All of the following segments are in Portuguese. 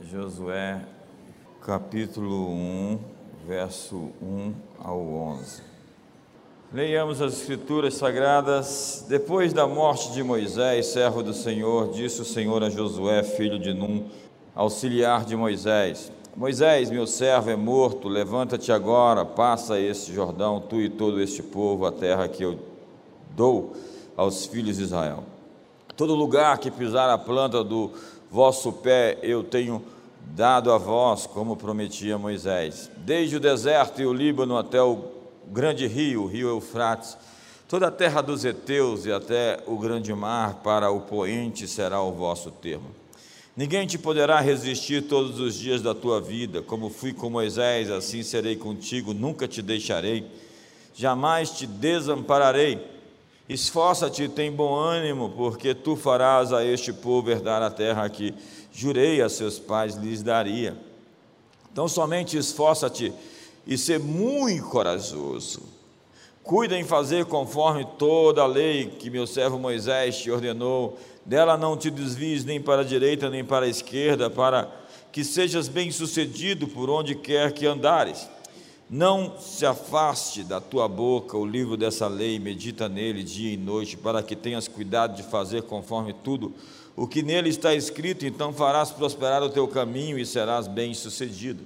Josué, capítulo 1, verso 1 ao 11. Leiamos as Escrituras Sagradas. Depois da morte de Moisés, servo do Senhor, disse o Senhor a Josué, filho de Num, auxiliar de Moisés: Moisés, meu servo, é morto. Levanta-te agora, passa este Jordão, tu e todo este povo, a terra que eu dou aos filhos de Israel. Todo lugar que pisar a planta do vosso pé, eu tenho dado a vós, como prometia Moisés. Desde o deserto e o Líbano até o grande rio, o rio Eufrates, toda a terra dos heteus e até o grande mar, para o poente será o vosso termo. Ninguém te poderá resistir todos os dias da tua vida, como fui com Moisés, assim serei contigo, nunca te deixarei, jamais te desampararei. Esforça-te tem bom ânimo, porque tu farás a este povo herdar a terra que jurei a seus pais lhes daria. Então somente esforça-te e ser muito corajoso. Cuida em fazer conforme toda a lei que meu servo Moisés te ordenou. Dela não te desvies nem para a direita nem para a esquerda, para que sejas bem-sucedido por onde quer que andares. Não se afaste da tua boca o livro dessa lei, medita nele dia e noite, para que tenhas cuidado de fazer conforme tudo o que nele está escrito, então farás prosperar o teu caminho e serás bem-sucedido.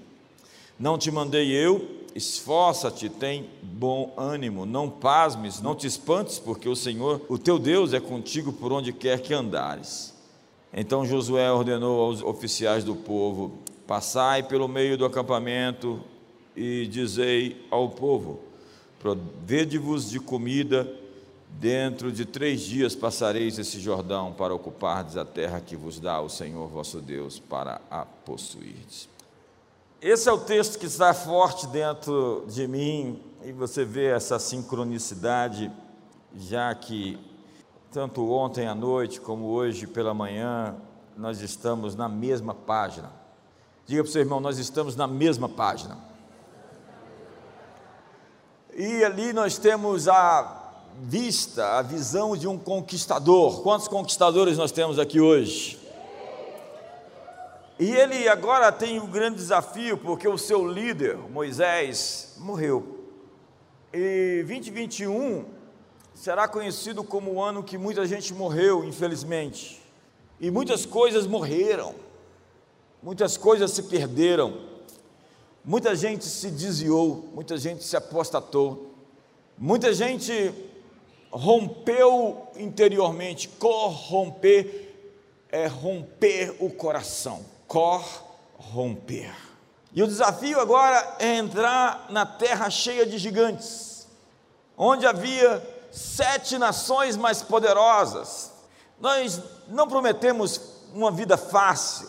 Não te mandei eu, esforça-te, tem bom ânimo, não pasmes, não te espantes, porque o Senhor, o teu Deus, é contigo por onde quer que andares. Então Josué ordenou aos oficiais do povo: Passai pelo meio do acampamento e dizei ao povo: Provede-vos de comida, dentro de três dias passareis esse Jordão para ocupardes a terra que vos dá o Senhor vosso Deus para a possuirdes. Esse é o texto que está forte dentro de mim, e você vê essa sincronicidade, já que tanto ontem à noite como hoje pela manhã, nós estamos na mesma página. Diga para o seu irmão, nós estamos na mesma página. E ali nós temos a vista, a visão de um conquistador. Quantos conquistadores nós temos aqui hoje? E ele agora tem um grande desafio, porque o seu líder, Moisés, morreu. E 2021 será conhecido como o ano que muita gente morreu, infelizmente. E muitas coisas morreram, muitas coisas se perderam. Muita gente se desviou, muita gente se apostatou, muita gente rompeu interiormente. Corromper é romper o coração. Corromper. E o desafio agora é entrar na terra cheia de gigantes, onde havia sete nações mais poderosas. Nós não prometemos uma vida fácil,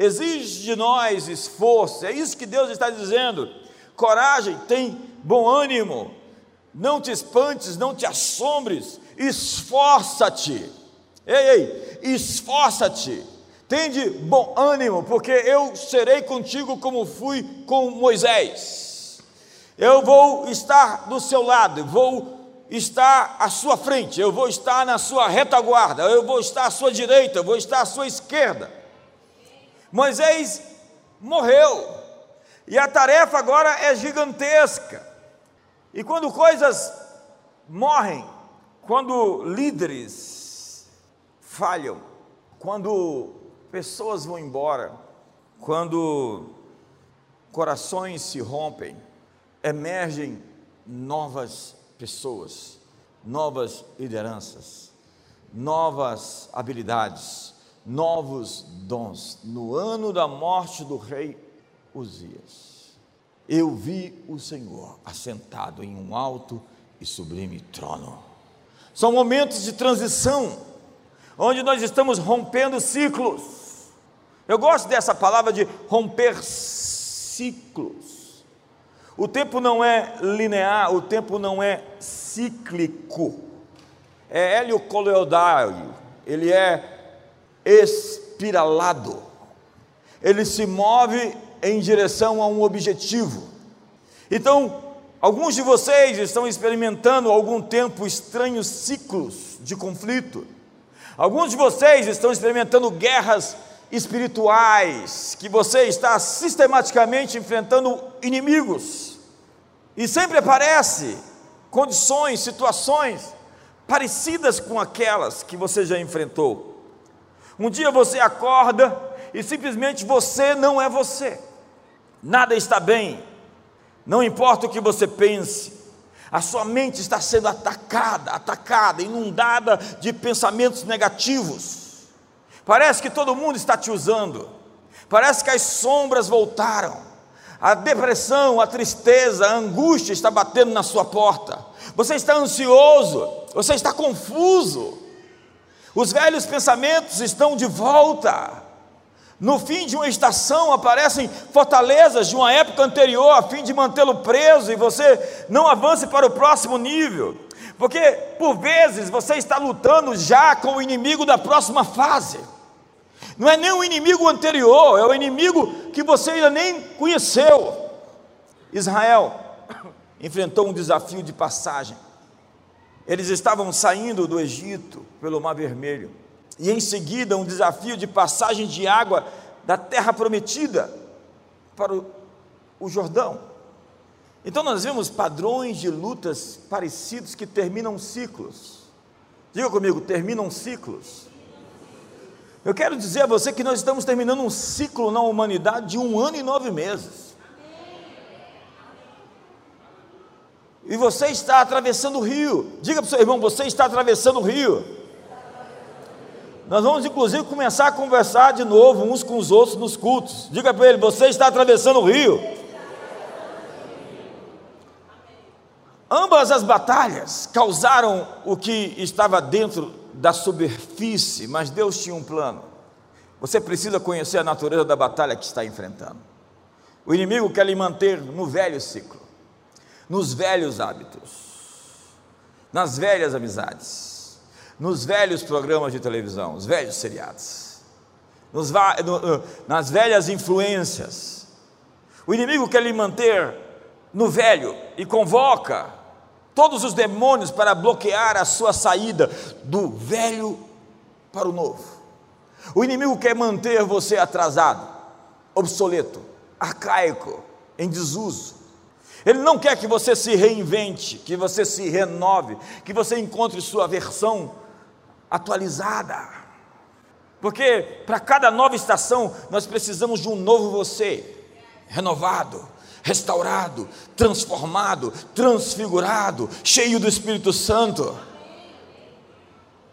exige de nós esforço, é isso que Deus está dizendo. Coragem, tem bom ânimo, não te espantes, não te assombres, esforça-te. Ei, ei, esforça-te, tem de bom ânimo, porque eu serei contigo como fui com Moisés. Eu vou estar do seu lado, vou estar à sua frente, eu vou estar na sua retaguarda, eu vou estar à sua direita, eu vou estar à sua esquerda. Moisés morreu, e a tarefa agora é gigantesca. E quando coisas morrem, quando líderes falham, quando pessoas vão embora, quando corações se rompem, emergem novas pessoas, novas lideranças, novas habilidades, novos dons. No ano da morte do rei Uzias, eu vi o Senhor assentado em um alto e sublime trono. São momentos de transição, onde nós estamos rompendo ciclos. Eu gosto dessa palavra de romper ciclos. O tempo não é linear, o tempo não é cíclico. É Hélio Coleodário, ele é espiralado. Ele se move em direção a um objetivo. Então, alguns de vocês estão experimentando há algum tempo estranhos ciclos de conflito. Alguns de vocês estão experimentando guerras espirituais, que você está sistematicamente enfrentando inimigos, e sempre aparece condições, situações parecidas com aquelas que você já enfrentou. Um dia você acorda e simplesmente você não é você, nada está bem, não importa o que você pense, a sua mente está sendo atacada, atacada, inundada de pensamentos negativos. Parece que todo mundo está te usando. Parece que as sombras voltaram. A depressão, a tristeza, a angústia está batendo na sua porta. Você está ansioso, você está confuso. Os velhos pensamentos estão de volta. No fim de uma estação aparecem fortalezas de uma época anterior a fim de mantê-lo preso e você não avance para o próximo nível. Porque por vezes você está lutando já com o inimigo da próxima fase. Não é nem o inimigo anterior, é o inimigo que você ainda nem conheceu. Israel enfrentou um desafio de passagem. Eles estavam saindo do Egito pelo Mar Vermelho e em seguida um desafio de passagem de água da terra prometida para o, Jordão. Então nós vemos padrões de lutas parecidos que terminam ciclos. Diga comigo, terminam ciclos. Eu quero dizer a você que nós estamos terminando um ciclo na humanidade de um ano e nove meses. E você está atravessando o rio. Diga para o seu irmão, você está atravessando o rio. Nós vamos inclusive começar a conversar de novo uns com os outros nos cultos. Diga para ele: você está atravessando o rio. Ambas as batalhas causaram o que estava dentro da superfície, mas Deus tinha um plano. Você precisa conhecer a natureza da batalha que está enfrentando. O inimigo quer lhe manter no velho ciclo, nos velhos hábitos, nas velhas amizades nos velhos programas de televisão, os velhos seriados, nos, no, nas velhas influências. O inimigo quer lhe manter no velho e convoca todos os demônios para bloquear a sua saída do velho para o novo. O inimigo quer manter você atrasado, obsoleto, arcaico, em desuso. Ele não quer que você se reinvente, que você se renove, que você encontre sua versão atualizada. Porque para cada nova estação nós precisamos de um novo você, renovado, restaurado, transformado, transfigurado, cheio do Espírito Santo.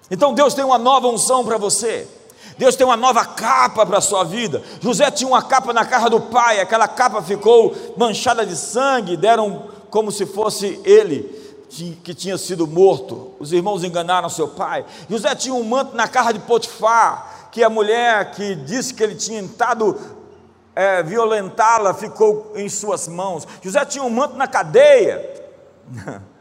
Então Deus tem uma nova unção para você. Deus tem uma nova capa para a sua vida. José tinha uma capa na casa do pai, aquela capa ficou manchada de sangue, deram como se fosse ele que tinha sido morto. Os irmãos enganaram seu pai. José tinha um manto na casa de Potifar, que a mulher que disse que ele tinha tentado é, violentá-la ficou em suas mãos. José tinha um manto na cadeia.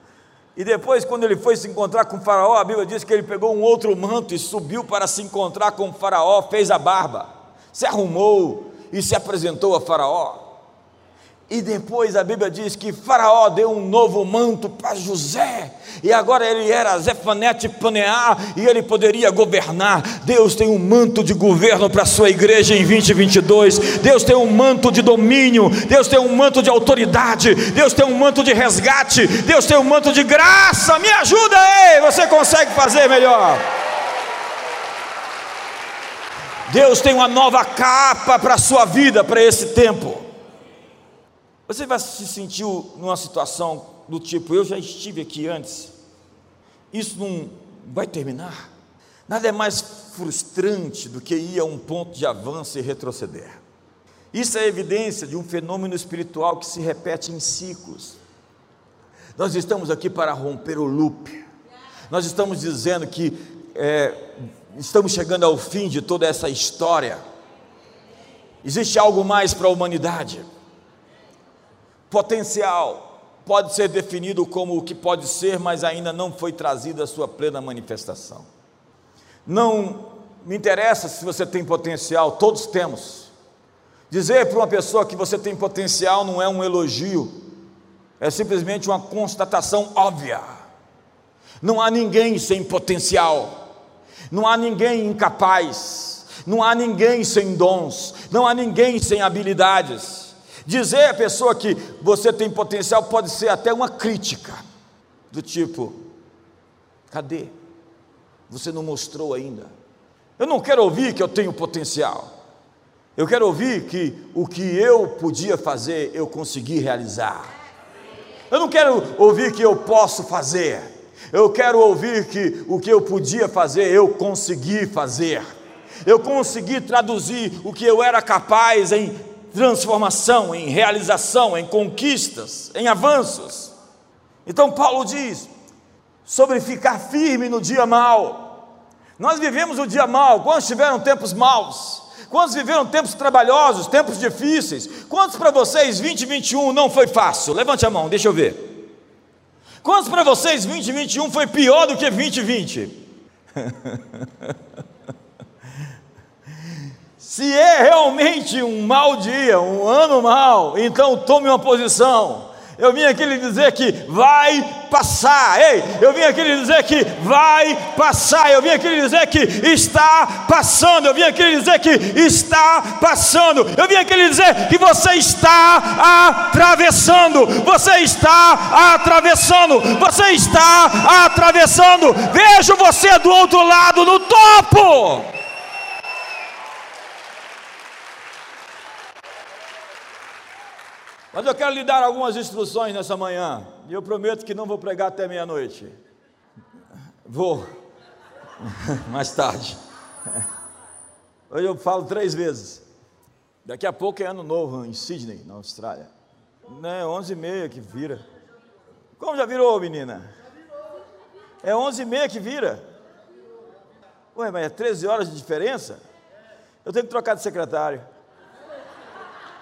E depois, quando ele foi se encontrar com o Faraó, a Bíblia diz que ele pegou um outro manto e subiu para se encontrar com o Faraó, fez a barba, se arrumou e se apresentou a Faraó. E depois a Bíblia diz que Faraó deu um novo manto para José, e agora ele era Zefanete Paneá, e ele poderia governar. Deus tem um manto de governo para a sua igreja em 2022. Deus tem um manto de domínio, Deus tem um manto de autoridade, Deus tem um manto de resgate, Deus tem um manto de graça. Me ajuda aí, você consegue fazer melhor. Deus tem uma nova capa para a sua vida, para esse tempo. Você vai se sentir numa situação do tipo: eu já estive aqui antes, isso não vai terminar. Nada é mais frustrante do que ir a um ponto de avanço e retroceder. Isso é evidência de um fenômeno espiritual que se repete em ciclos. Nós estamos aqui para romper o loop. Nós estamos dizendo que é, estamos chegando ao fim de toda essa história. Existe algo mais para a humanidade. Potencial pode ser definido como o que pode ser, mas ainda não foi trazido à sua plena manifestação. Não me interessa se você tem potencial, todos temos. Dizer para uma pessoa que você tem potencial não é um elogio, é simplesmente uma constatação óbvia. Não há ninguém sem potencial, não há ninguém incapaz, Não há ninguém sem dons, não há ninguém sem habilidades. Dizer à pessoa que você tem potencial pode ser até uma crítica, do tipo: cadê? Você não mostrou ainda. Eu não quero ouvir que eu tenho potencial. Eu quero ouvir que o que eu podia fazer, eu consegui realizar. Eu não quero ouvir que eu posso fazer. Eu quero ouvir que o que eu podia fazer, eu consegui fazer. Eu consegui traduzir o que eu era capaz em transformação, em realização, em conquistas, em avanços. Então Paulo diz sobre ficar firme no dia mal. Nós vivemos o dia mal, quando tiveram tempos maus? Quantos viveram tempos trabalhosos, tempos difíceis? Quantos para vocês 2021 não foi fácil? Levante a mão, deixa eu ver. Quantos para vocês 2021 foi pior do que 2020? Se é realmente um mau dia, um ano mau, então tome uma posição. Eu vim aqui lhe dizer que vai passar. Ei, eu vim aqui lhe dizer que vai passar. Eu vim aqui lhe dizer que está passando. Eu vim aqui lhe dizer que está passando. Eu vim aqui lhe dizer que você está atravessando. Você está atravessando. Você está atravessando. Vejo você do outro lado no topo. Mas eu quero lhe dar algumas instruções nessa manhã. E eu prometo que não vou pregar até meia-noite. Vou. Mais tarde. Hoje eu falo três vezes. Daqui a pouco é ano novo em Sydney, na Austrália. É onze e meia que vira. Como já virou, menina? É onze e meia que vira. Ué, mas é 13 horas de diferença? Eu tenho que trocar de secretário.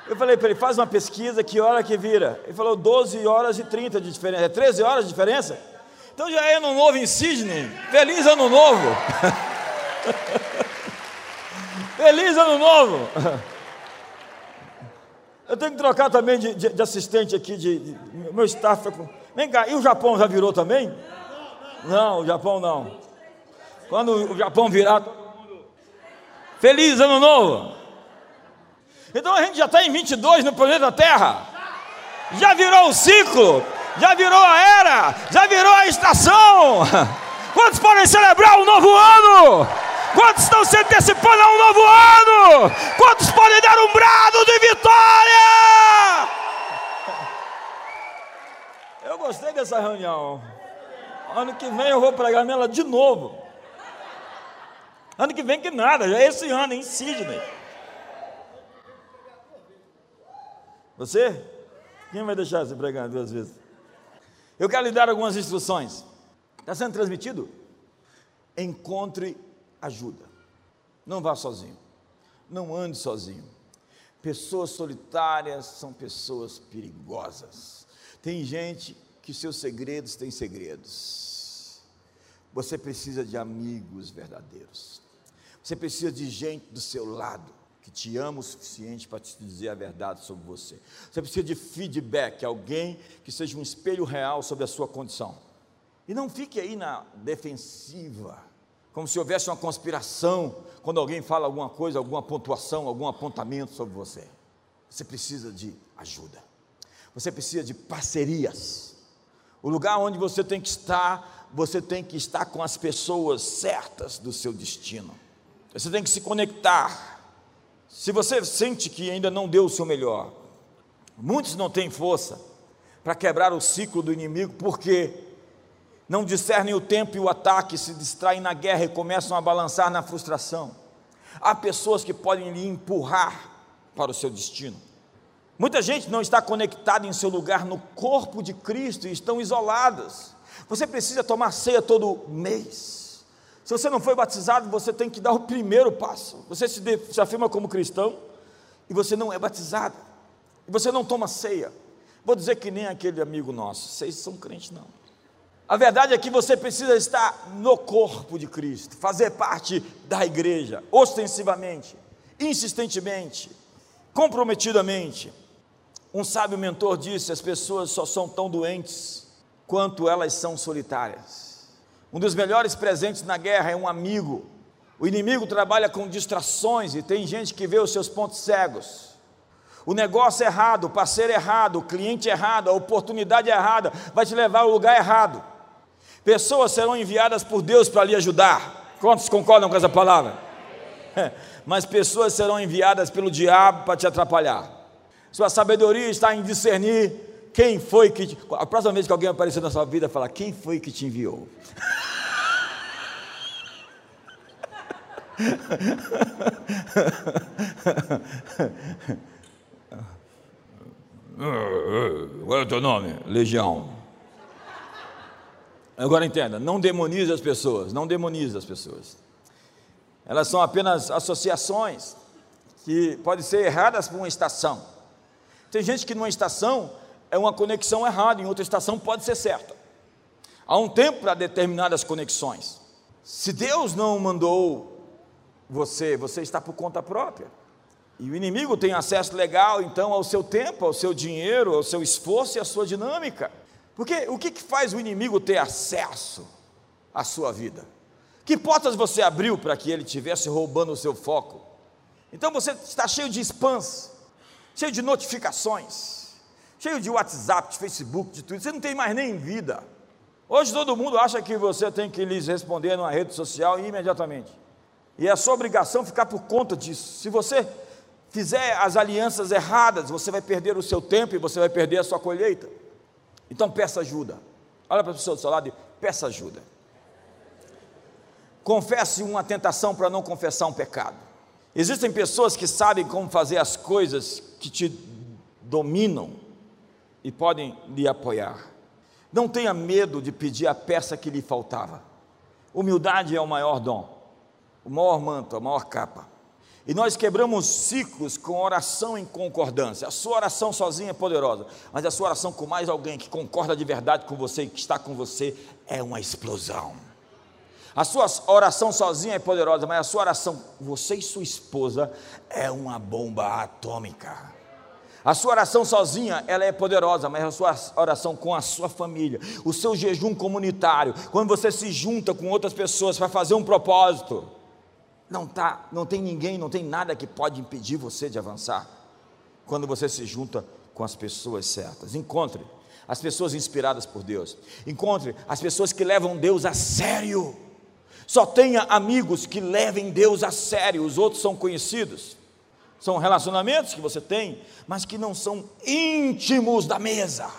Eu falei para ele, faz uma pesquisa, que hora que vira? Ele falou 12 horas e 30 de diferença. É 13 horas de diferença? Então já é ano novo em Sydney. Feliz ano novo! Feliz ano novo! Eu tenho que trocar também de, de, de assistente aqui, de, de, meu staff. Vem cá, e o Japão já virou também? Não, o Japão não. Quando o Japão virar. Feliz ano novo! Então a gente já está em 22 no planeta Terra. Já virou o ciclo, já virou a era, já virou a estação. Quantos podem celebrar um novo ano? Quantos estão se antecipando a um novo ano? Quantos podem dar um brado de vitória? Eu gostei dessa reunião. Ano que vem eu vou pregar nela de novo. Ano que vem que nada, já é esse ano em Sydney. Você? Quem vai deixar você pregar duas vezes? Eu quero lhe dar algumas instruções. Está sendo transmitido? Encontre ajuda. Não vá sozinho. Não ande sozinho. Pessoas solitárias são pessoas perigosas. Tem gente que seus segredos têm segredos. Você precisa de amigos verdadeiros. Você precisa de gente do seu lado que te ama o suficiente para te dizer a verdade sobre você. Você precisa de feedback, alguém que seja um espelho real sobre a sua condição. E não fique aí na defensiva, como se houvesse uma conspiração quando alguém fala alguma coisa, alguma pontuação, algum apontamento sobre você. Você precisa de ajuda. Você precisa de parcerias. O lugar onde você tem que estar, você tem que estar com as pessoas certas do seu destino. Você tem que se conectar se você sente que ainda não deu o seu melhor, muitos não têm força para quebrar o ciclo do inimigo porque não discernem o tempo e o ataque, se distraem na guerra e começam a balançar na frustração. Há pessoas que podem lhe empurrar para o seu destino. Muita gente não está conectada em seu lugar no corpo de Cristo e estão isoladas. Você precisa tomar ceia todo mês. Se você não foi batizado, você tem que dar o primeiro passo. Você se, de, se afirma como cristão e você não é batizado. E você não toma ceia. Vou dizer que nem aquele amigo nosso. Vocês são crentes, não. A verdade é que você precisa estar no corpo de Cristo, fazer parte da igreja, ostensivamente, insistentemente, comprometidamente. Um sábio mentor disse: as pessoas só são tão doentes quanto elas são solitárias. Um dos melhores presentes na guerra é um amigo. O inimigo trabalha com distrações e tem gente que vê os seus pontos cegos. O negócio errado, o parceiro errado, o cliente errado, a oportunidade errada vai te levar ao lugar errado. Pessoas serão enviadas por Deus para lhe ajudar. Quantos concordam com essa palavra? Mas pessoas serão enviadas pelo diabo para te atrapalhar. Sua sabedoria está em discernir quem foi que. Te... A próxima vez que alguém aparecer na sua vida, falar: Quem foi que te enviou? Qual é o teu nome? Legião. Agora entenda, não demonize as pessoas, não demonize as pessoas. Elas são apenas associações que podem ser erradas por uma estação. Tem gente que numa estação é uma conexão errada, em outra estação pode ser certa. Há um tempo para determinadas conexões. Se Deus não mandou você, você está por conta própria. E o inimigo tem acesso legal, então, ao seu tempo, ao seu dinheiro, ao seu esforço e à sua dinâmica. Porque o que, que faz o inimigo ter acesso à sua vida? Que portas você abriu para que ele estivesse roubando o seu foco? Então você está cheio de spams, cheio de notificações, cheio de WhatsApp, de Facebook, de tudo. Você não tem mais nem vida. Hoje todo mundo acha que você tem que lhes responder numa rede social imediatamente. E é a sua obrigação ficar por conta disso. Se você fizer as alianças erradas, você vai perder o seu tempo e você vai perder a sua colheita. Então peça ajuda. Olha para a pessoa do seu lado e peça ajuda. Confesse uma tentação para não confessar um pecado. Existem pessoas que sabem como fazer as coisas que te dominam e podem lhe apoiar. Não tenha medo de pedir a peça que lhe faltava. Humildade é o maior dom, o maior manto, a maior capa. E nós quebramos ciclos com oração em concordância. A sua oração sozinha é poderosa, mas a sua oração com mais alguém que concorda de verdade com você e que está com você é uma explosão. A sua oração sozinha é poderosa, mas a sua oração, você e sua esposa, é uma bomba atômica. A sua oração sozinha, ela é poderosa, mas a sua oração com a sua família, o seu jejum comunitário, quando você se junta com outras pessoas para fazer um propósito, não, tá, não tem ninguém, não tem nada que pode impedir você de avançar. Quando você se junta com as pessoas certas. Encontre as pessoas inspiradas por Deus. Encontre as pessoas que levam Deus a sério. Só tenha amigos que levem Deus a sério. Os outros são conhecidos. São relacionamentos que você tem, mas que não são íntimos da mesa.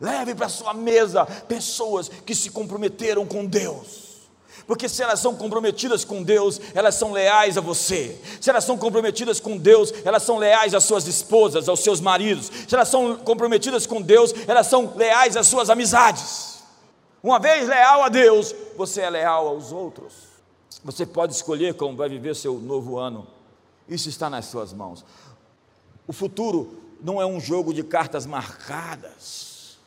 Leve para sua mesa pessoas que se comprometeram com Deus porque se elas são comprometidas com Deus, elas são leais a você. Se elas são comprometidas com Deus, elas são leais às suas esposas, aos seus maridos. Se elas são comprometidas com Deus, elas são leais às suas amizades. Uma vez leal a Deus, você é leal aos outros. Você pode escolher como vai viver seu novo ano. Isso está nas suas mãos. O futuro não é um jogo de cartas marcadas.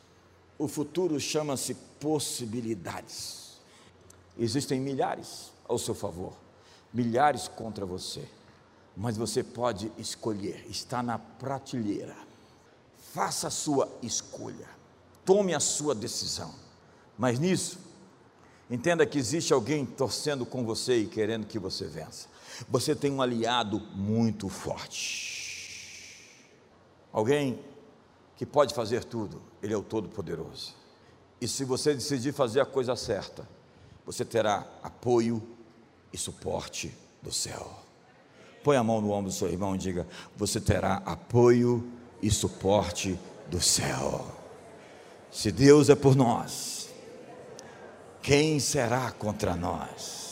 O futuro chama-se possibilidades. Existem milhares ao seu favor, milhares contra você, mas você pode escolher, está na prateleira. Faça a sua escolha, tome a sua decisão, mas nisso, entenda que existe alguém torcendo com você e querendo que você vença. Você tem um aliado muito forte, alguém que pode fazer tudo, Ele é o Todo-Poderoso. E se você decidir fazer a coisa certa, você terá apoio e suporte do céu. Põe a mão no ombro do seu irmão e diga: Você terá apoio e suporte do céu. Se Deus é por nós, quem será contra nós?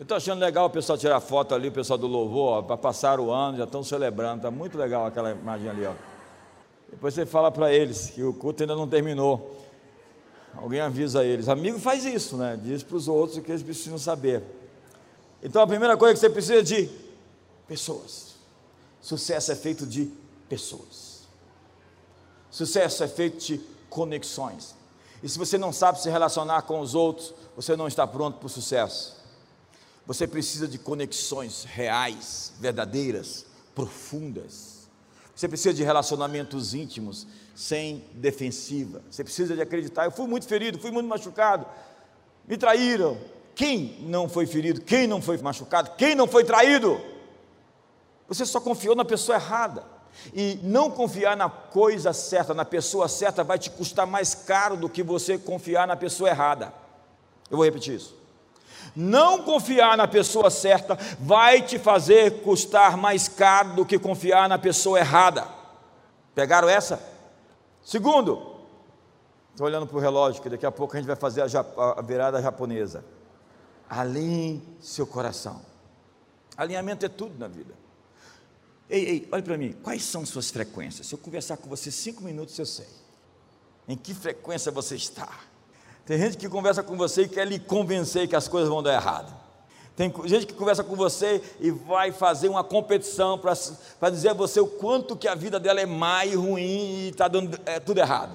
Eu estou achando legal o pessoal tirar foto ali, o pessoal do louvor, para passar o ano, já estão celebrando, está muito legal aquela imagem ali. Ó. Depois você fala para eles que o culto ainda não terminou. Alguém avisa eles. Amigo faz isso, né? Diz para os outros o que eles precisam saber. Então a primeira coisa que você precisa é de pessoas. Sucesso é feito de pessoas. Sucesso é feito de conexões. E se você não sabe se relacionar com os outros, você não está pronto para o sucesso. Você precisa de conexões reais, verdadeiras, profundas. Você precisa de relacionamentos íntimos, sem defensiva. Você precisa de acreditar. Eu fui muito ferido, fui muito machucado. Me traíram, Quem não foi ferido? Quem não foi machucado? Quem não foi traído? Você só confiou na pessoa errada. E não confiar na coisa certa, na pessoa certa, vai te custar mais caro do que você confiar na pessoa errada. Eu vou repetir isso. Não confiar na pessoa certa vai te fazer custar mais caro do que confiar na pessoa errada. Pegaram essa? Segundo, estou olhando para o relógio, que daqui a pouco a gente vai fazer a, a virada japonesa. Alinhe seu coração. Alinhamento é tudo na vida. Ei, ei, olha para mim, quais são suas frequências? Se eu conversar com você cinco minutos, eu sei. Em que frequência você está? Tem gente que conversa com você e quer lhe convencer que as coisas vão dar errado. Tem gente que conversa com você e vai fazer uma competição para dizer a você o quanto que a vida dela é má e ruim e está dando é, tudo errado.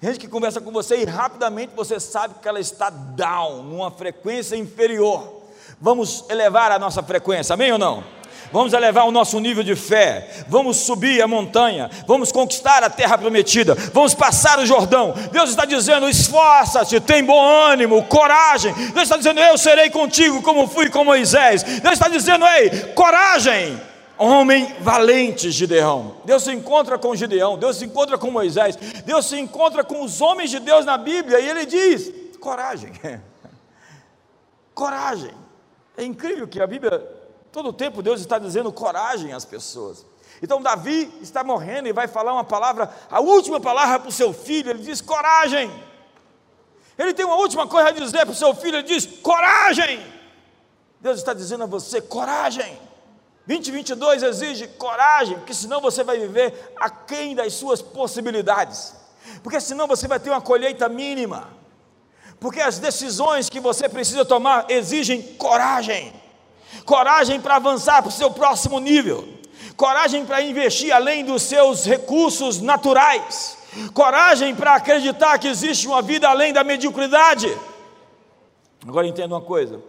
Tem gente que conversa com você e rapidamente você sabe que ela está down, numa frequência inferior. Vamos elevar a nossa frequência, amém ou não? Vamos elevar o nosso nível de fé, vamos subir a montanha, vamos conquistar a terra prometida, vamos passar o Jordão. Deus está dizendo: esforça-te, tem bom ânimo, coragem. Deus está dizendo: eu serei contigo como fui com Moisés. Deus está dizendo: ei, coragem. Homem valente, Gideão. Deus se encontra com Gideão, Deus se encontra com Moisés, Deus se encontra com os homens de Deus na Bíblia e ele diz: coragem, coragem. É incrível que a Bíblia Todo tempo Deus está dizendo coragem às pessoas. Então Davi está morrendo e vai falar uma palavra, a última palavra para o seu filho, ele diz coragem. Ele tem uma última coisa a dizer para o seu filho, ele diz coragem. Deus está dizendo a você coragem. 2022 exige coragem, porque senão você vai viver aquém das suas possibilidades. Porque senão você vai ter uma colheita mínima. Porque as decisões que você precisa tomar exigem coragem coragem para avançar para o seu próximo nível, coragem para investir além dos seus recursos naturais, coragem para acreditar que existe uma vida além da mediocridade. Agora entenda uma coisa: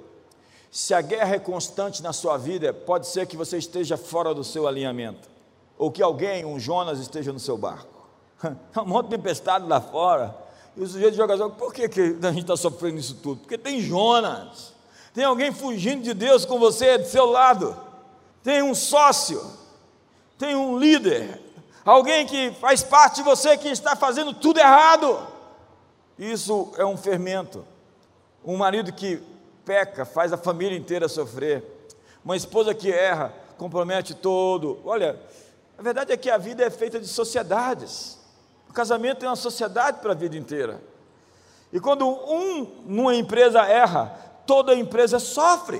se a guerra é constante na sua vida, pode ser que você esteja fora do seu alinhamento, ou que alguém, um Jonas, esteja no seu barco. Há um monte de tempestade lá fora, e o sujeito joga, por que, que a gente está sofrendo isso tudo? Porque tem Jonas. Tem alguém fugindo de Deus com você do seu lado. Tem um sócio. Tem um líder. Alguém que faz parte de você que está fazendo tudo errado. Isso é um fermento. Um marido que peca faz a família inteira sofrer. Uma esposa que erra compromete todo. Olha, a verdade é que a vida é feita de sociedades. O casamento é uma sociedade para a vida inteira. E quando um numa empresa erra, toda empresa sofre,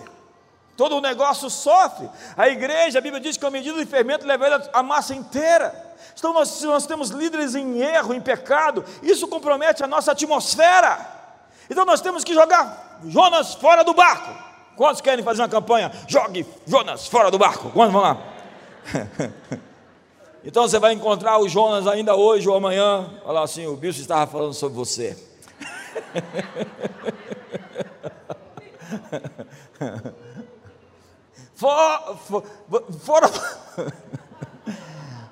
todo o negócio sofre. A igreja, a Bíblia diz que a medida de fermento leva a massa inteira. Então, nós, nós temos líderes em erro, em pecado, isso compromete a nossa atmosfera. Então, nós temos que jogar Jonas fora do barco. Quantos querem fazer uma campanha? Jogue Jonas fora do barco. Quantos vão lá? então, você vai encontrar o Jonas ainda hoje ou amanhã. Lá assim: o bicho estava falando sobre você. fora, fora,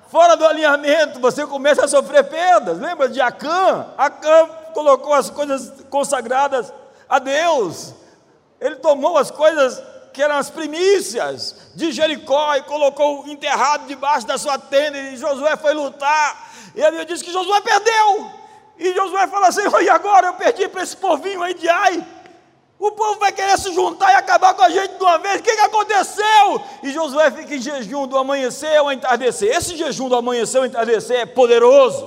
fora do alinhamento, você começa a sofrer perdas. Lembra de Acã? Acã colocou as coisas consagradas a Deus. Ele tomou as coisas que eram as primícias de Jericó e colocou enterrado debaixo da sua tenda. E Josué foi lutar. E ele disse que Josué perdeu. E Josué fala assim: e agora eu perdi para esse povinho aí de Ai. O povo vai querer se juntar e acabar com a gente de uma vez. O que, que aconteceu? E Josué fica em jejum do amanhecer ao entardecer. Esse jejum do amanhecer ao entardecer é poderoso.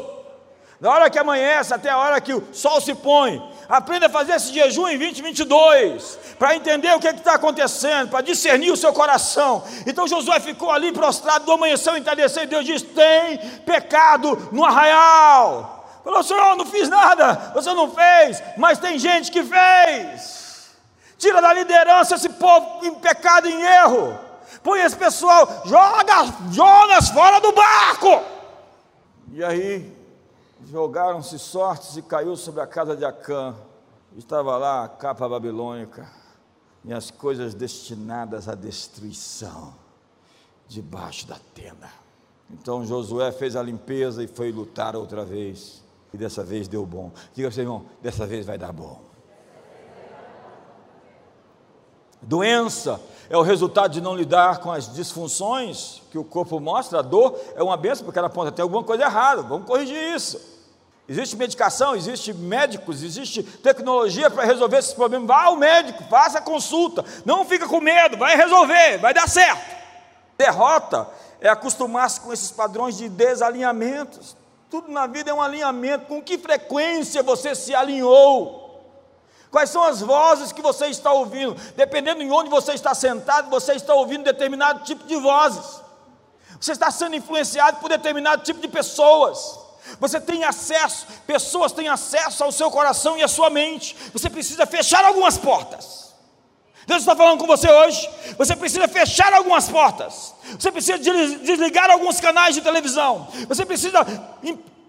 Da hora que amanhece até a hora que o sol se põe. Aprenda a fazer esse jejum em 2022, para entender o que está acontecendo, para discernir o seu coração. Então Josué ficou ali prostrado do amanhecer ao entardecer, e Deus diz: tem pecado no arraial. Falou, Senhor, não fiz nada, você não fez, mas tem gente que fez tira da liderança esse povo em pecado, em erro. Põe esse pessoal, joga Jonas fora do barco. E aí jogaram-se sortes e caiu sobre a casa de Acã. Estava lá a capa babilônica e as coisas destinadas à destruição debaixo da tenda. Então Josué fez a limpeza e foi lutar outra vez. E dessa vez deu bom. Diga assim, irmão, dessa vez vai dar bom. Doença é o resultado de não lidar com as disfunções que o corpo mostra. A dor é uma benção, porque ela aponta, tem alguma coisa errada, vamos corrigir isso. Existe medicação, existe médicos, existe tecnologia para resolver esses problemas. Vá ao médico, faça a consulta, não fica com medo, vai resolver, vai dar certo. Derrota é acostumar-se com esses padrões de desalinhamentos. Tudo na vida é um alinhamento. Com que frequência você se alinhou? Quais são as vozes que você está ouvindo? Dependendo em onde você está sentado, você está ouvindo determinado tipo de vozes. Você está sendo influenciado por determinado tipo de pessoas. Você tem acesso, pessoas têm acesso ao seu coração e à sua mente. Você precisa fechar algumas portas. Deus está falando com você hoje. Você precisa fechar algumas portas. Você precisa desligar alguns canais de televisão. Você precisa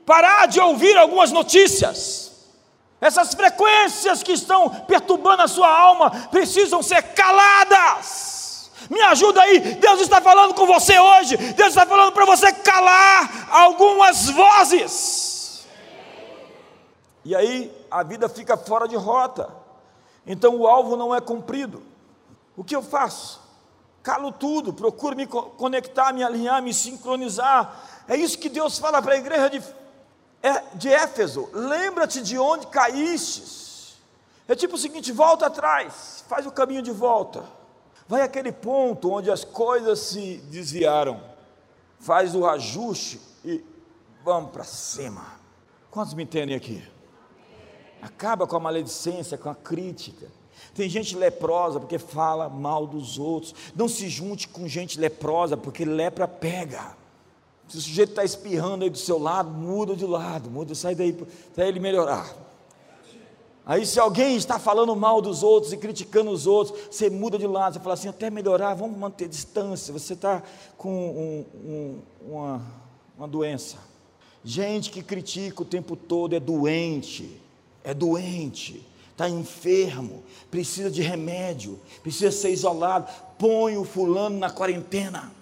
parar de ouvir algumas notícias. Essas frequências que estão perturbando a sua alma precisam ser caladas. Me ajuda aí, Deus está falando com você hoje. Deus está falando para você calar algumas vozes. E aí a vida fica fora de rota. Então o alvo não é cumprido. O que eu faço? Calo tudo, procuro me conectar, me alinhar, me sincronizar. É isso que Deus fala para a igreja de de Éfeso, lembra-te de onde caístes. É tipo o seguinte: volta atrás, faz o caminho de volta. Vai àquele ponto onde as coisas se desviaram, faz o ajuste e vamos para cima. Quantos me entendem aqui? Acaba com a maledicência, com a crítica. Tem gente leprosa porque fala mal dos outros. Não se junte com gente leprosa, porque lepra pega. Se o sujeito está espirrando aí do seu lado, muda de lado, muda, sai daí para ele melhorar. Aí, se alguém está falando mal dos outros e criticando os outros, você muda de lado, você fala assim: até melhorar, vamos manter distância. Você está com um, um, uma, uma doença. Gente que critica o tempo todo é doente, é doente, está enfermo, precisa de remédio, precisa ser isolado. Põe o fulano na quarentena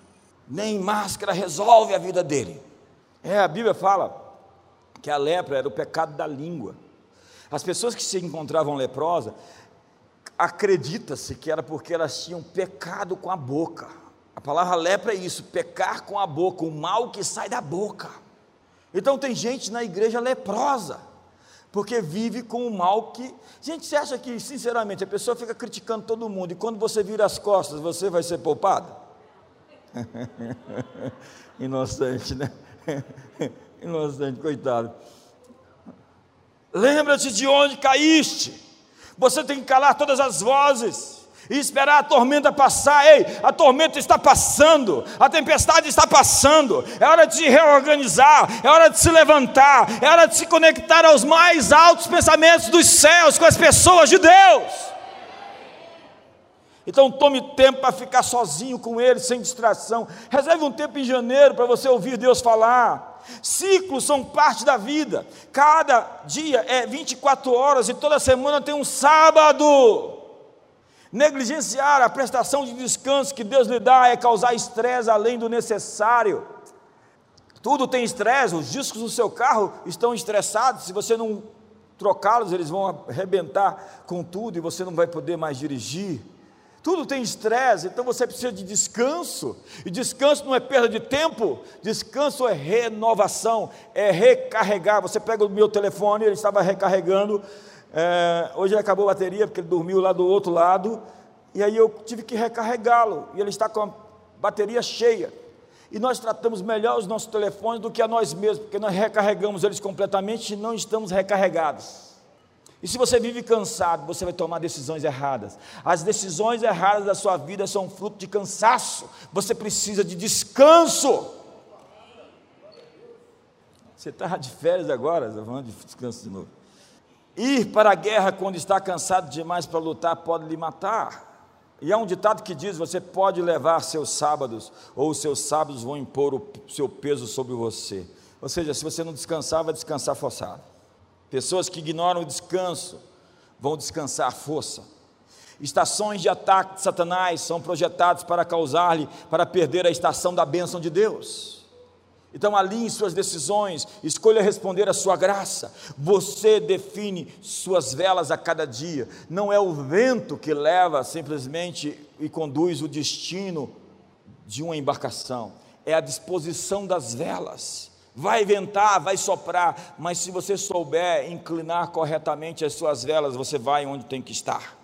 nem máscara resolve a vida dele. É, a Bíblia fala que a lepra era o pecado da língua. As pessoas que se encontravam leprosas, acredita-se que era porque elas tinham pecado com a boca. A palavra lepra é isso, pecar com a boca, o mal que sai da boca. Então tem gente na igreja leprosa, porque vive com o mal que. Gente, você acha que, sinceramente, a pessoa fica criticando todo mundo e quando você vira as costas, você vai ser poupado? Inocente, né? Inocente, coitado. Lembra-te de onde caíste. Você tem que calar todas as vozes e esperar a tormenta passar. Ei, a tormenta está passando, a tempestade está passando. É hora de se reorganizar, é hora de se levantar, é hora de se conectar aos mais altos pensamentos dos céus com as pessoas de Deus. Então tome tempo para ficar sozinho com Ele, sem distração. Reserve um tempo em janeiro para você ouvir Deus falar. Ciclos são parte da vida. Cada dia é 24 horas e toda semana tem um sábado. Negligenciar a prestação de descanso que Deus lhe dá é causar estresse além do necessário. Tudo tem estresse, os discos do seu carro estão estressados. Se você não trocá-los, eles vão arrebentar com tudo e você não vai poder mais dirigir. Tudo tem estresse, então você precisa de descanso. E descanso não é perda de tempo, descanso é renovação, é recarregar. Você pega o meu telefone, ele estava recarregando. É, hoje ele acabou a bateria, porque ele dormiu lá do outro lado. E aí eu tive que recarregá-lo. E ele está com a bateria cheia. E nós tratamos melhor os nossos telefones do que a nós mesmos, porque nós recarregamos eles completamente e não estamos recarregados. E se você vive cansado, você vai tomar decisões erradas. As decisões erradas da sua vida são fruto de cansaço. Você precisa de descanso. Você está de férias agora, falando de descanso de novo. Ir para a guerra quando está cansado demais para lutar pode lhe matar. E há um ditado que diz: você pode levar seus sábados, ou os seus sábados vão impor o seu peso sobre você. Ou seja, se você não descansar, vai descansar forçado. Pessoas que ignoram o descanso vão descansar força. Estações de ataque de Satanás são projetadas para causar-lhe, para perder a estação da bênção de Deus. Então alinhe suas decisões, escolha responder à sua graça. Você define suas velas a cada dia. Não é o vento que leva simplesmente e conduz o destino de uma embarcação. É a disposição das velas. Vai ventar, vai soprar, mas se você souber inclinar corretamente as suas velas, você vai onde tem que estar.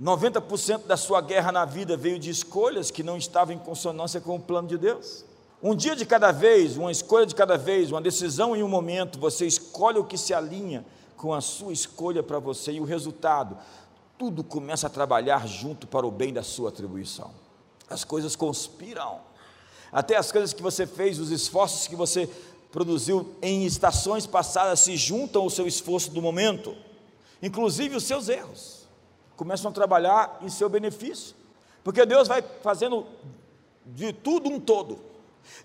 90% da sua guerra na vida veio de escolhas que não estavam em consonância com o plano de Deus. Um dia de cada vez, uma escolha de cada vez, uma decisão em um momento, você escolhe o que se alinha com a sua escolha para você e o resultado, tudo começa a trabalhar junto para o bem da sua atribuição. As coisas conspiram. Até as coisas que você fez, os esforços que você produziu em estações passadas se juntam ao seu esforço do momento, inclusive os seus erros, começam a trabalhar em seu benefício, porque Deus vai fazendo de tudo um todo.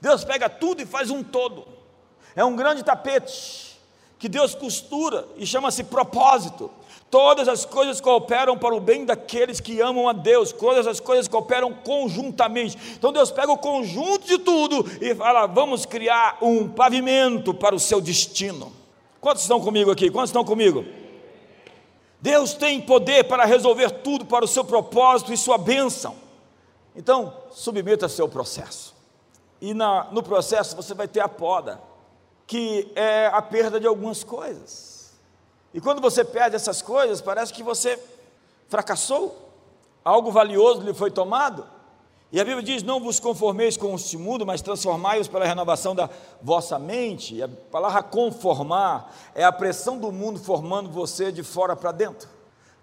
Deus pega tudo e faz um todo. É um grande tapete que Deus costura e chama-se propósito. Todas as coisas cooperam para o bem daqueles que amam a Deus, todas as coisas cooperam conjuntamente. Então Deus pega o conjunto de tudo e fala: vamos criar um pavimento para o seu destino. Quantos estão comigo aqui? Quantos estão comigo? Deus tem poder para resolver tudo para o seu propósito e sua bênção. Então, submeta-se ao processo. E na, no processo você vai ter a poda, que é a perda de algumas coisas. E quando você perde essas coisas, parece que você fracassou, algo valioso lhe foi tomado. E a Bíblia diz: Não vos conformeis com este mundo, mas transformai-os pela renovação da vossa mente. E a palavra conformar é a pressão do mundo formando você de fora para dentro.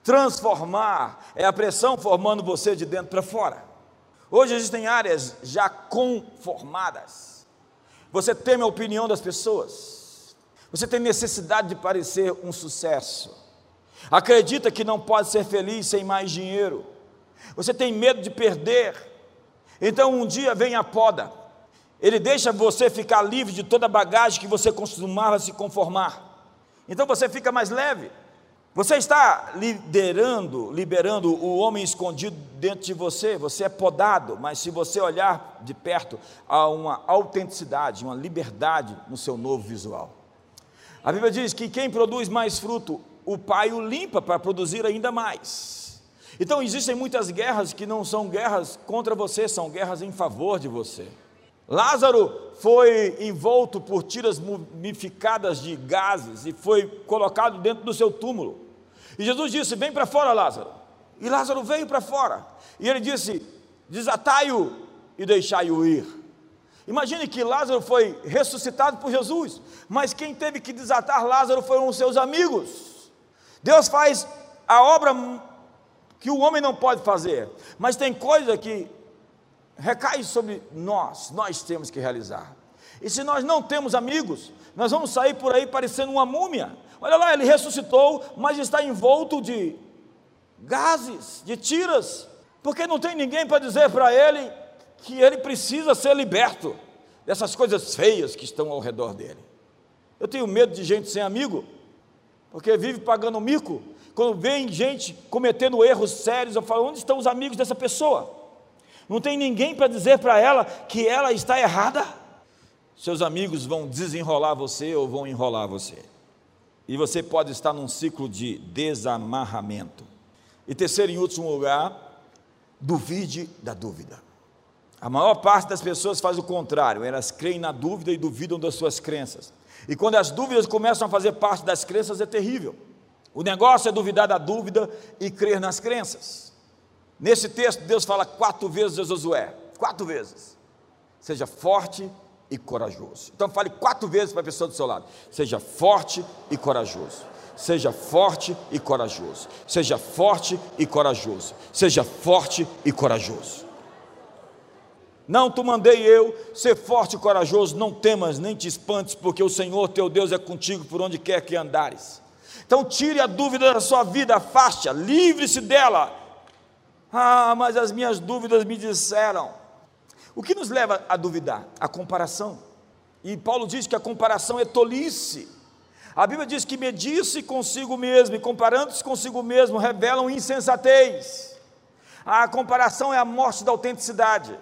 Transformar é a pressão formando você de dentro para fora. Hoje existem áreas já conformadas. Você teme a opinião das pessoas. Você tem necessidade de parecer um sucesso. Acredita que não pode ser feliz sem mais dinheiro. Você tem medo de perder. Então um dia vem a poda. Ele deixa você ficar livre de toda a bagagem que você costumava se conformar. Então você fica mais leve. Você está liderando, liberando o homem escondido dentro de você, você é podado, mas se você olhar de perto, há uma autenticidade, uma liberdade no seu novo visual. A Bíblia diz que quem produz mais fruto, o Pai o limpa para produzir ainda mais. Então existem muitas guerras que não são guerras contra você, são guerras em favor de você. Lázaro foi envolto por tiras mumificadas de gases e foi colocado dentro do seu túmulo. E Jesus disse: Vem para fora, Lázaro. E Lázaro veio para fora. E ele disse: Desatai-o e deixai-o ir. Imagine que Lázaro foi ressuscitado por Jesus, mas quem teve que desatar Lázaro foram os seus amigos. Deus faz a obra que o homem não pode fazer, mas tem coisa que recai sobre nós, nós temos que realizar. E se nós não temos amigos, nós vamos sair por aí parecendo uma múmia, Olha lá, ele ressuscitou, mas está envolto de gases, de tiras, porque não tem ninguém para dizer para ele que ele precisa ser liberto dessas coisas feias que estão ao redor dele. Eu tenho medo de gente sem amigo, porque vive pagando mico. Quando vem gente cometendo erros sérios, eu falo: onde estão os amigos dessa pessoa? Não tem ninguém para dizer para ela que ela está errada. Seus amigos vão desenrolar você ou vão enrolar você. E você pode estar num ciclo de desamarramento. E terceiro, em último lugar, duvide da dúvida. A maior parte das pessoas faz o contrário, elas creem na dúvida e duvidam das suas crenças. E quando as dúvidas começam a fazer parte das crenças, é terrível. O negócio é duvidar da dúvida e crer nas crenças. Nesse texto, Deus fala quatro vezes a Josué: quatro vezes. Seja forte e corajoso. Então fale quatro vezes para a pessoa do seu lado: seja forte e corajoso. Seja forte e corajoso. Seja forte e corajoso. Seja forte e corajoso. Não te mandei eu ser forte e corajoso, não temas nem te espantes, porque o Senhor teu Deus é contigo por onde quer que andares. Então tire a dúvida da sua vida, afaste-a, livre-se dela. Ah, mas as minhas dúvidas me disseram. O que nos leva a duvidar? A comparação. E Paulo diz que a comparação é tolice. A Bíblia diz que medir-se consigo mesmo e comparando-se consigo mesmo revelam insensatez. A comparação é a morte da autenticidade.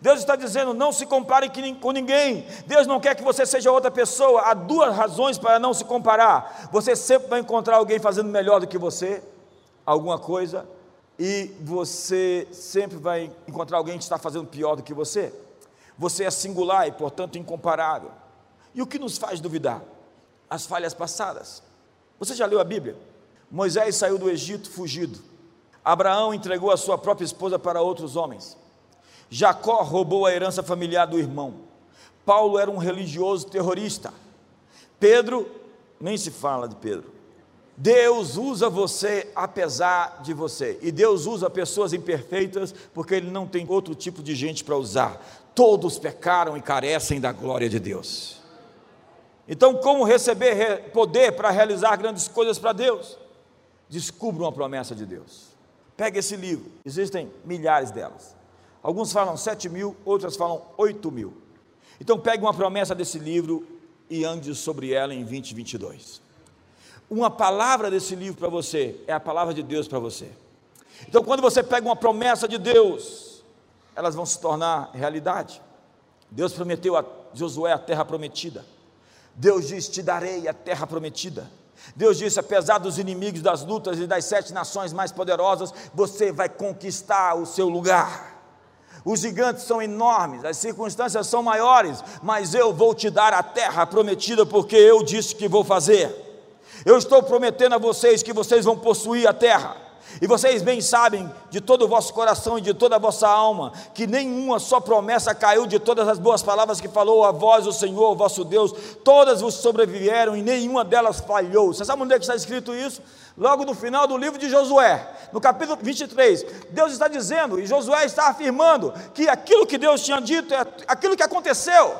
Deus está dizendo: não se compare com ninguém. Deus não quer que você seja outra pessoa. Há duas razões para não se comparar. Você sempre vai encontrar alguém fazendo melhor do que você, alguma coisa, e você sempre vai encontrar alguém que está fazendo pior do que você. Você é singular e, portanto, incomparável. E o que nos faz duvidar? As falhas passadas. Você já leu a Bíblia? Moisés saiu do Egito fugido. Abraão entregou a sua própria esposa para outros homens. Jacó roubou a herança familiar do irmão. Paulo era um religioso terrorista. Pedro, nem se fala de Pedro. Deus usa você apesar de você. E Deus usa pessoas imperfeitas porque Ele não tem outro tipo de gente para usar. Todos pecaram e carecem da glória de Deus. Então, como receber poder para realizar grandes coisas para Deus? Descubra uma promessa de Deus. Pegue esse livro, existem milhares delas. Alguns falam 7 mil, outras falam 8 mil. Então pegue uma promessa desse livro e ande sobre ela em 2022. Uma palavra desse livro para você é a palavra de Deus para você. Então quando você pega uma promessa de Deus, elas vão se tornar realidade. Deus prometeu a Josué a terra prometida. Deus diz: Te darei a terra prometida. Deus disse: apesar dos inimigos, das lutas e das sete nações mais poderosas, você vai conquistar o seu lugar. Os gigantes são enormes, as circunstâncias são maiores, mas eu vou te dar a terra prometida, porque eu disse que vou fazer. Eu estou prometendo a vocês que vocês vão possuir a terra. E vocês bem sabem de todo o vosso coração e de toda a vossa alma, que nenhuma só promessa caiu de todas as boas palavras que falou a vós, o Senhor, o vosso Deus, todas vos sobreviveram e nenhuma delas falhou. Você sabe onde é que está escrito isso? Logo no final do livro de Josué, no capítulo 23, Deus está dizendo, e Josué está afirmando, que aquilo que Deus tinha dito é aquilo que aconteceu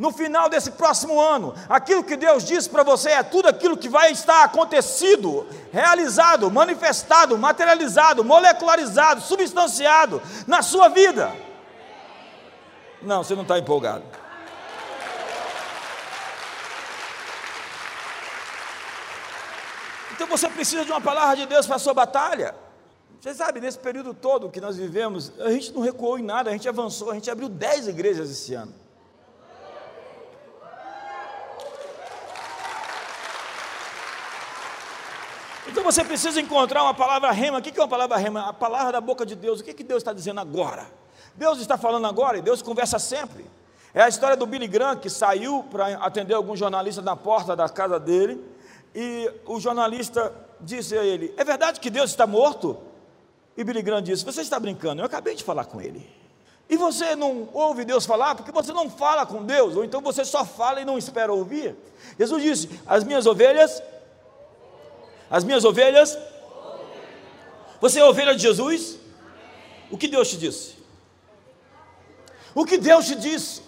no final desse próximo ano, aquilo que Deus disse para você é tudo aquilo que vai estar acontecido, realizado, manifestado, materializado, molecularizado, substanciado na sua vida. Não, você não está empolgado. Então você precisa de uma palavra de Deus para a sua batalha. Você sabe, nesse período todo que nós vivemos, a gente não recuou em nada, a gente avançou, a gente abriu dez igrejas esse ano. Então você precisa encontrar uma palavra rema. O que é uma palavra rema? A palavra da boca de Deus. O que, Deus está dizendo agora? Deus está falando agora e Deus conversa sempre. É a história do Billy Graham que saiu para atender algum jornalista na porta da casa dele e o jornalista disse a ele: É verdade que Deus está morto? E Billy Graham disse: Você está brincando? Eu acabei de falar com ele. E você não ouve Deus falar porque você não fala com Deus, ou então você só fala e não espera ouvir. Jesus disse: As minhas ovelhas as minhas ovelhas. Você é ovelha de Jesus? O que Deus te disse? O que Deus te disse?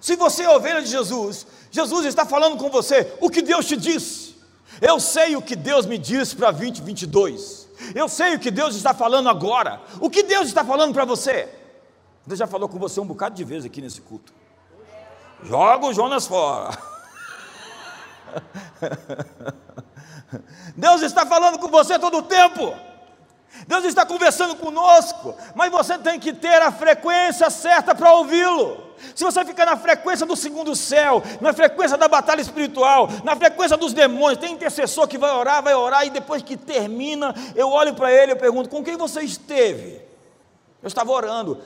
Se você é ovelha de Jesus, Jesus está falando com você. O que Deus te disse? Eu sei o que Deus me disse para 2022. Eu sei o que Deus está falando agora. O que Deus está falando para você? Deus já falou com você um bocado de vezes aqui nesse culto. Joga o Jonas fora. Deus está falando com você todo o tempo. Deus está conversando conosco, mas você tem que ter a frequência certa para ouvi-lo. Se você ficar na frequência do segundo céu, na frequência da batalha espiritual, na frequência dos demônios, tem intercessor que vai orar, vai orar, e depois que termina, eu olho para ele e pergunto: com quem você esteve? Eu estava orando.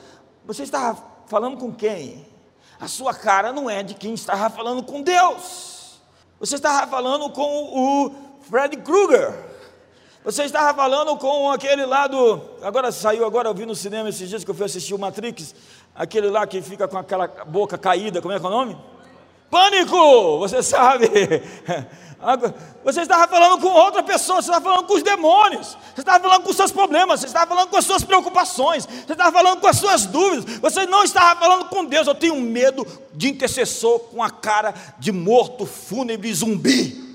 Você estava falando com quem? A sua cara não é de quem estava falando com Deus. Você estava falando com o Fred Krueger. Você estava falando com aquele lá do. Agora saiu, agora eu vi no cinema esses dias que eu fui assistir o Matrix. Aquele lá que fica com aquela boca caída, como é que é o nome? Pânico! Você sabe. Você estava falando com outra pessoa, você estava falando com os demônios, você estava falando com os seus problemas, você estava falando com as suas preocupações, você estava falando com as suas dúvidas, você não estava falando com Deus. Eu tenho medo de intercessor com a cara de morto, fúnebre, zumbi.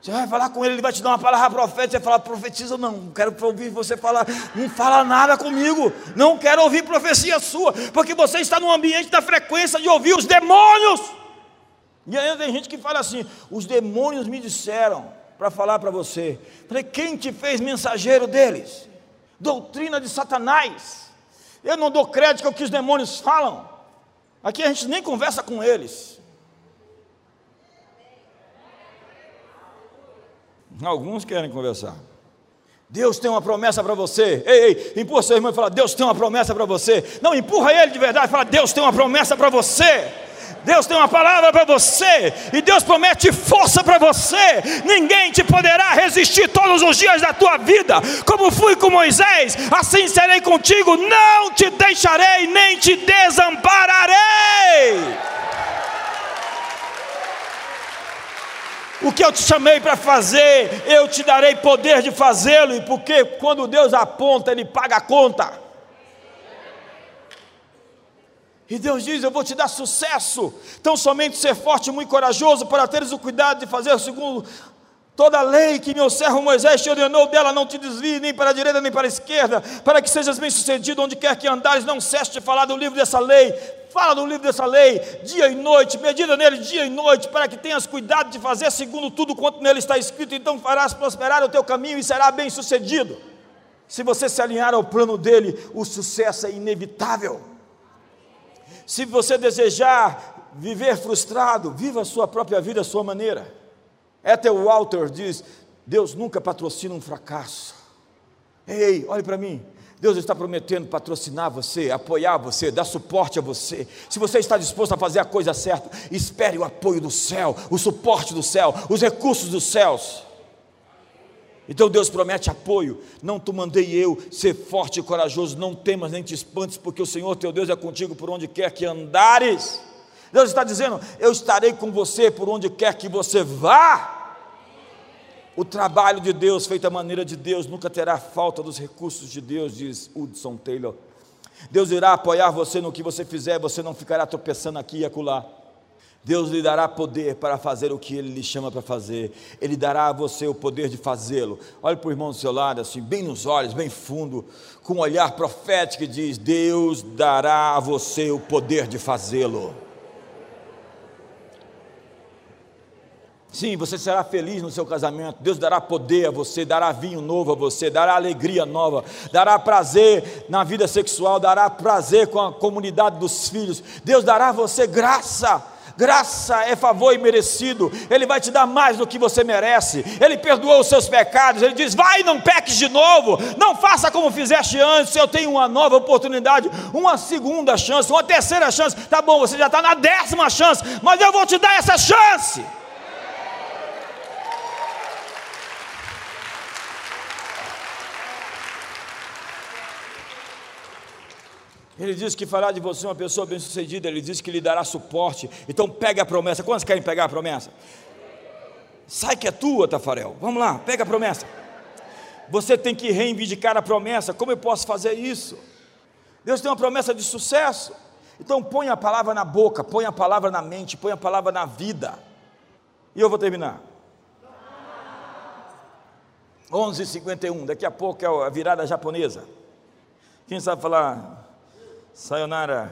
Você vai falar com ele, ele vai te dar uma palavra profética, você fala, profetiza, não, não quero ouvir você falar, não fala nada comigo, não quero ouvir profecia sua, porque você está no ambiente da frequência de ouvir os demônios. E ainda tem gente que fala assim: os demônios me disseram para falar para você. Falei, quem te fez mensageiro deles? Doutrina de Satanás. Eu não dou crédito ao que os demônios falam. Aqui a gente nem conversa com eles. Alguns querem conversar. Deus tem uma promessa para você. Ei, ei, empurra seu irmão e fala: Deus tem uma promessa para você. Não, empurra ele de verdade e fala: Deus tem uma promessa para você. Deus tem uma palavra para você, e Deus promete força para você. Ninguém te poderá resistir todos os dias da tua vida, como fui com Moisés, assim serei contigo. Não te deixarei, nem te desampararei. O que eu te chamei para fazer, eu te darei poder de fazê-lo, e porque quando Deus aponta, Ele paga a conta. E Deus diz: Eu vou te dar sucesso. Então, somente ser forte e muito corajoso para teres o cuidado de fazer segundo toda a lei que meu servo Moisés te ordenou dela, não te desvie nem para a direita nem para a esquerda, para que sejas bem sucedido onde quer que andares. Não cesse de falar do livro dessa lei. Fala do livro dessa lei, dia e noite, medita nele dia e noite, para que tenhas cuidado de fazer segundo tudo quanto nele está escrito, então farás prosperar o teu caminho e será bem sucedido. Se você se alinhar ao plano dele, o sucesso é inevitável. Se você desejar viver frustrado, viva a sua própria vida à sua maneira. Ethel Walter diz: Deus nunca patrocina um fracasso. Ei, olhe para mim. Deus está prometendo patrocinar você, apoiar você, dar suporte a você. Se você está disposto a fazer a coisa certa, espere o apoio do céu, o suporte do céu, os recursos dos céus. Então Deus promete apoio. Não te mandei eu ser forte e corajoso, não temas nem te espantes, porque o Senhor teu Deus é contigo por onde quer que andares. Deus está dizendo: Eu estarei com você por onde quer que você vá. O trabalho de Deus, feito à maneira de Deus, nunca terá falta dos recursos de Deus, diz Hudson Taylor. Deus irá apoiar você no que você fizer, você não ficará tropeçando aqui e acolá. Deus lhe dará poder para fazer o que Ele lhe chama para fazer. Ele dará a você o poder de fazê-lo. Olhe para o irmão do seu lado, assim, bem nos olhos, bem fundo, com um olhar profético e diz: Deus dará a você o poder de fazê-lo. Sim, você será feliz no seu casamento. Deus dará poder a você, dará vinho novo a você, dará alegria nova, dará prazer na vida sexual, dará prazer com a comunidade dos filhos. Deus dará a você graça. Graça é favor imerecido, Ele vai te dar mais do que você merece, Ele perdoou os seus pecados, Ele diz: vai, não peques de novo, não faça como fizeste antes, eu tenho uma nova oportunidade, uma segunda chance, uma terceira chance, tá bom, você já está na décima chance, mas eu vou te dar essa chance. Ele diz que fará de você uma pessoa bem-sucedida, ele diz que lhe dará suporte. Então pegue a promessa. Quantos querem pegar a promessa? Sai que é tua, Tafarel. Vamos lá, pega a promessa. Você tem que reivindicar a promessa. Como eu posso fazer isso? Deus tem uma promessa de sucesso. Então põe a palavra na boca, põe a palavra na mente, põe a palavra na vida. E eu vou terminar. 11:51. Daqui a pouco é a virada japonesa. Quem sabe falar Sayonara,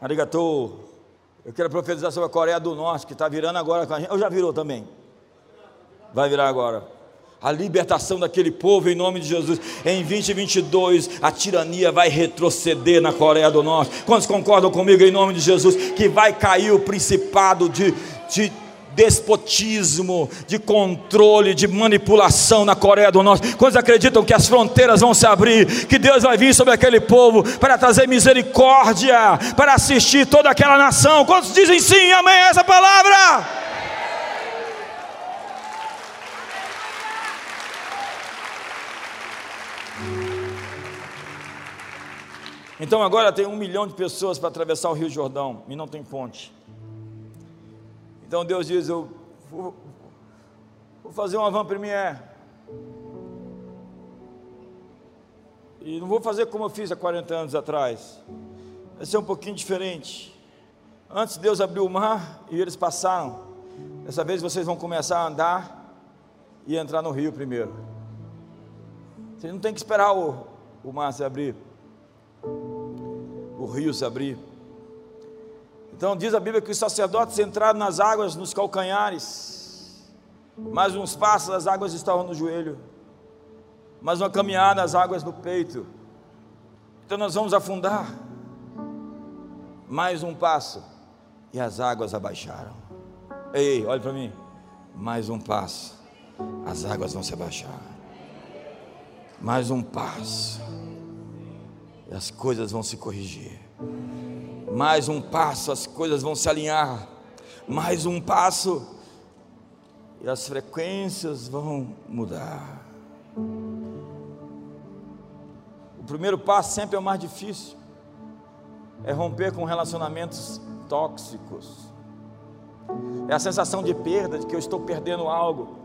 arigatou. Eu quero profetizar sobre a Coreia do Norte, que está virando agora com a gente. Ou já virou também? Vai virar agora. A libertação daquele povo em nome de Jesus. Em 2022, a tirania vai retroceder na Coreia do Norte. Quantos concordam comigo em nome de Jesus? Que vai cair o principado de, de despotismo, de controle, de manipulação na Coreia do Norte. Quantos acreditam que as fronteiras vão se abrir, que Deus vai vir sobre aquele povo para trazer misericórdia, para assistir toda aquela nação? Quantos dizem sim, amém essa palavra? Então agora tem um milhão de pessoas para atravessar o Rio Jordão e não tem ponte. Então Deus diz: Eu vou, vou fazer uma van premiere. E não vou fazer como eu fiz há 40 anos atrás. Vai ser um pouquinho diferente. Antes Deus abriu o mar e eles passaram. Dessa vez vocês vão começar a andar e entrar no rio primeiro. Vocês não tem que esperar o, o mar se abrir, o rio se abrir. Então diz a Bíblia que os sacerdotes entraram nas águas nos calcanhares, mais uns passos as águas estavam no joelho, mais uma caminhada as águas no peito. Então nós vamos afundar. Mais um passo e as águas abaixaram. Ei, olha para mim. Mais um passo, as águas vão se abaixar. Mais um passo e as coisas vão se corrigir. Mais um passo, as coisas vão se alinhar. Mais um passo e as frequências vão mudar. O primeiro passo sempre é o mais difícil. É romper com relacionamentos tóxicos. É a sensação de perda, de que eu estou perdendo algo.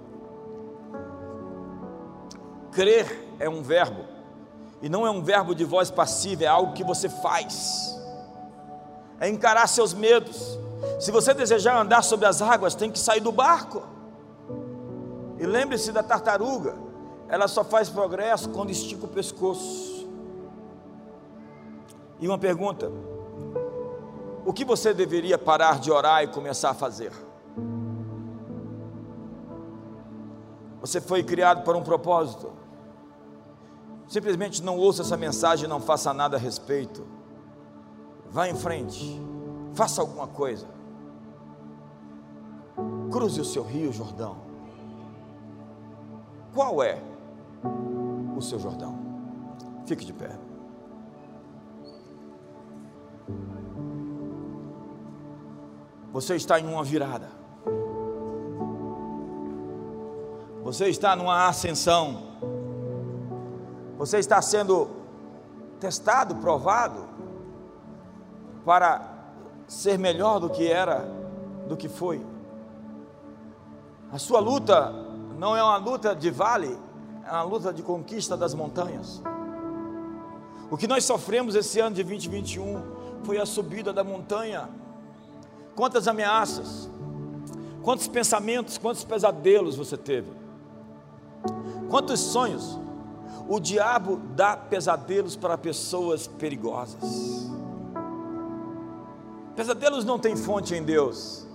Crer é um verbo, e não é um verbo de voz passiva, é algo que você faz. É encarar seus medos. Se você desejar andar sobre as águas, tem que sair do barco. E lembre-se da tartaruga, ela só faz progresso quando estica o pescoço. E uma pergunta: o que você deveria parar de orar e começar a fazer? Você foi criado para um propósito. Simplesmente não ouça essa mensagem e não faça nada a respeito. Vá em frente, faça alguma coisa. Cruze o seu rio Jordão. Qual é o seu Jordão? Fique de pé. Você está em uma virada. Você está numa ascensão. Você está sendo testado, provado para ser melhor do que era, do que foi. A sua luta não é uma luta de vale, é uma luta de conquista das montanhas. O que nós sofremos esse ano de 2021 foi a subida da montanha Quantas ameaças, quantos pensamentos, quantos pesadelos você teve, quantos sonhos. O diabo dá pesadelos para pessoas perigosas. Pesadelos não têm fonte em Deus.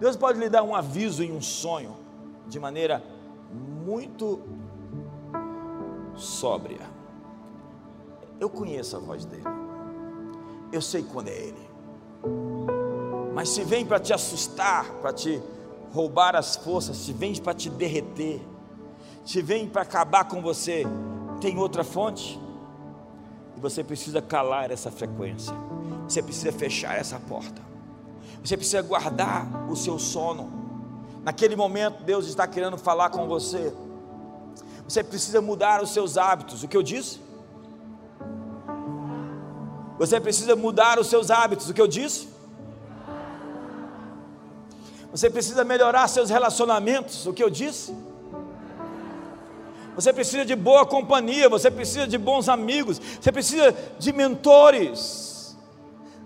Deus pode lhe dar um aviso em um sonho, de maneira muito sóbria. Eu conheço a voz dele, eu sei quando é ele. Mas se vem para te assustar, para te roubar as forças, se vem para te derreter, se vem para acabar com você, tem outra fonte. E você precisa calar essa frequência. Você precisa fechar essa porta. Você precisa guardar o seu sono. Naquele momento Deus está querendo falar com você. Você precisa mudar os seus hábitos. O que eu disse? Você precisa mudar os seus hábitos. O que eu disse? Você precisa melhorar seus relacionamentos, o que eu disse? Você precisa de boa companhia, você precisa de bons amigos, você precisa de mentores.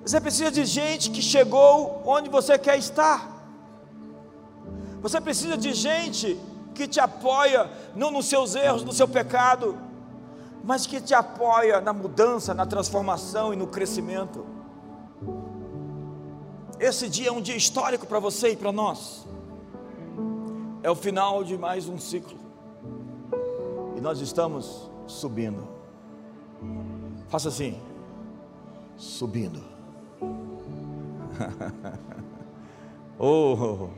Você precisa de gente que chegou onde você quer estar. Você precisa de gente que te apoia não nos seus erros, no seu pecado, mas que te apoia na mudança, na transformação e no crescimento. Esse dia é um dia histórico para você e para nós. É o final de mais um ciclo. E nós estamos subindo. Faça assim. Subindo. oh.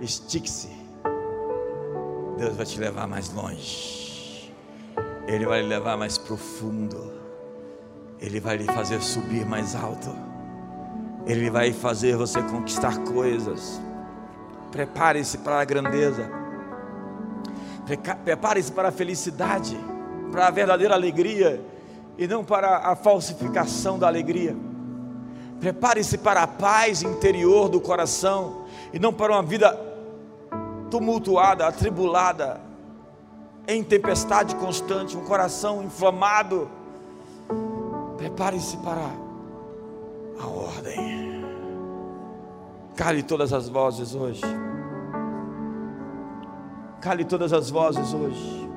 Estique-se. Deus vai te levar mais longe, Ele vai lhe levar mais profundo, Ele vai lhe fazer subir mais alto, Ele vai fazer você conquistar coisas. Prepare-se para a grandeza, prepare-se para a felicidade, para a verdadeira alegria e não para a falsificação da alegria. Prepare-se para a paz interior do coração e não para uma vida tumultuada, atribulada, em tempestade constante, um coração inflamado. Prepare-se para a ordem. Cale todas as vozes hoje. Cale todas as vozes hoje.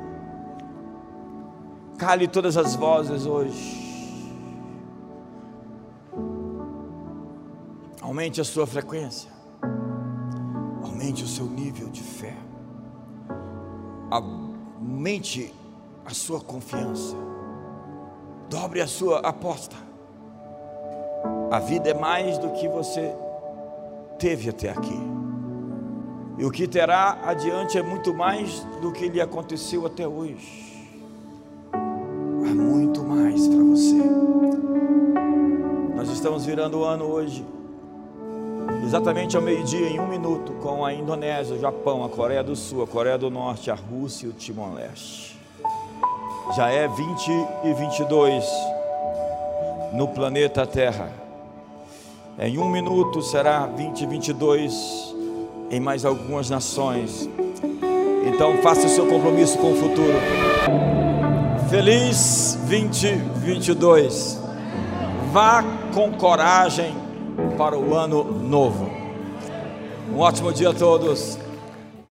Cale todas as vozes hoje. Aumente a sua frequência. Aumente o seu nível de fé. Aumente a sua confiança. Dobre a sua aposta. A vida é mais do que você teve até aqui. E o que terá adiante é muito mais do que lhe aconteceu até hoje. Há muito mais para você. Nós estamos virando o ano hoje, exatamente ao meio-dia, em um minuto, com a Indonésia, o Japão, a Coreia do Sul, a Coreia do Norte, a Rússia e o Timor-Leste. Já é 20 e 22 no planeta Terra. Em um minuto será 20 e 22 em mais algumas nações. Então faça o seu compromisso com o futuro. Feliz 2022. Vá com coragem para o ano novo. Um ótimo dia a todos.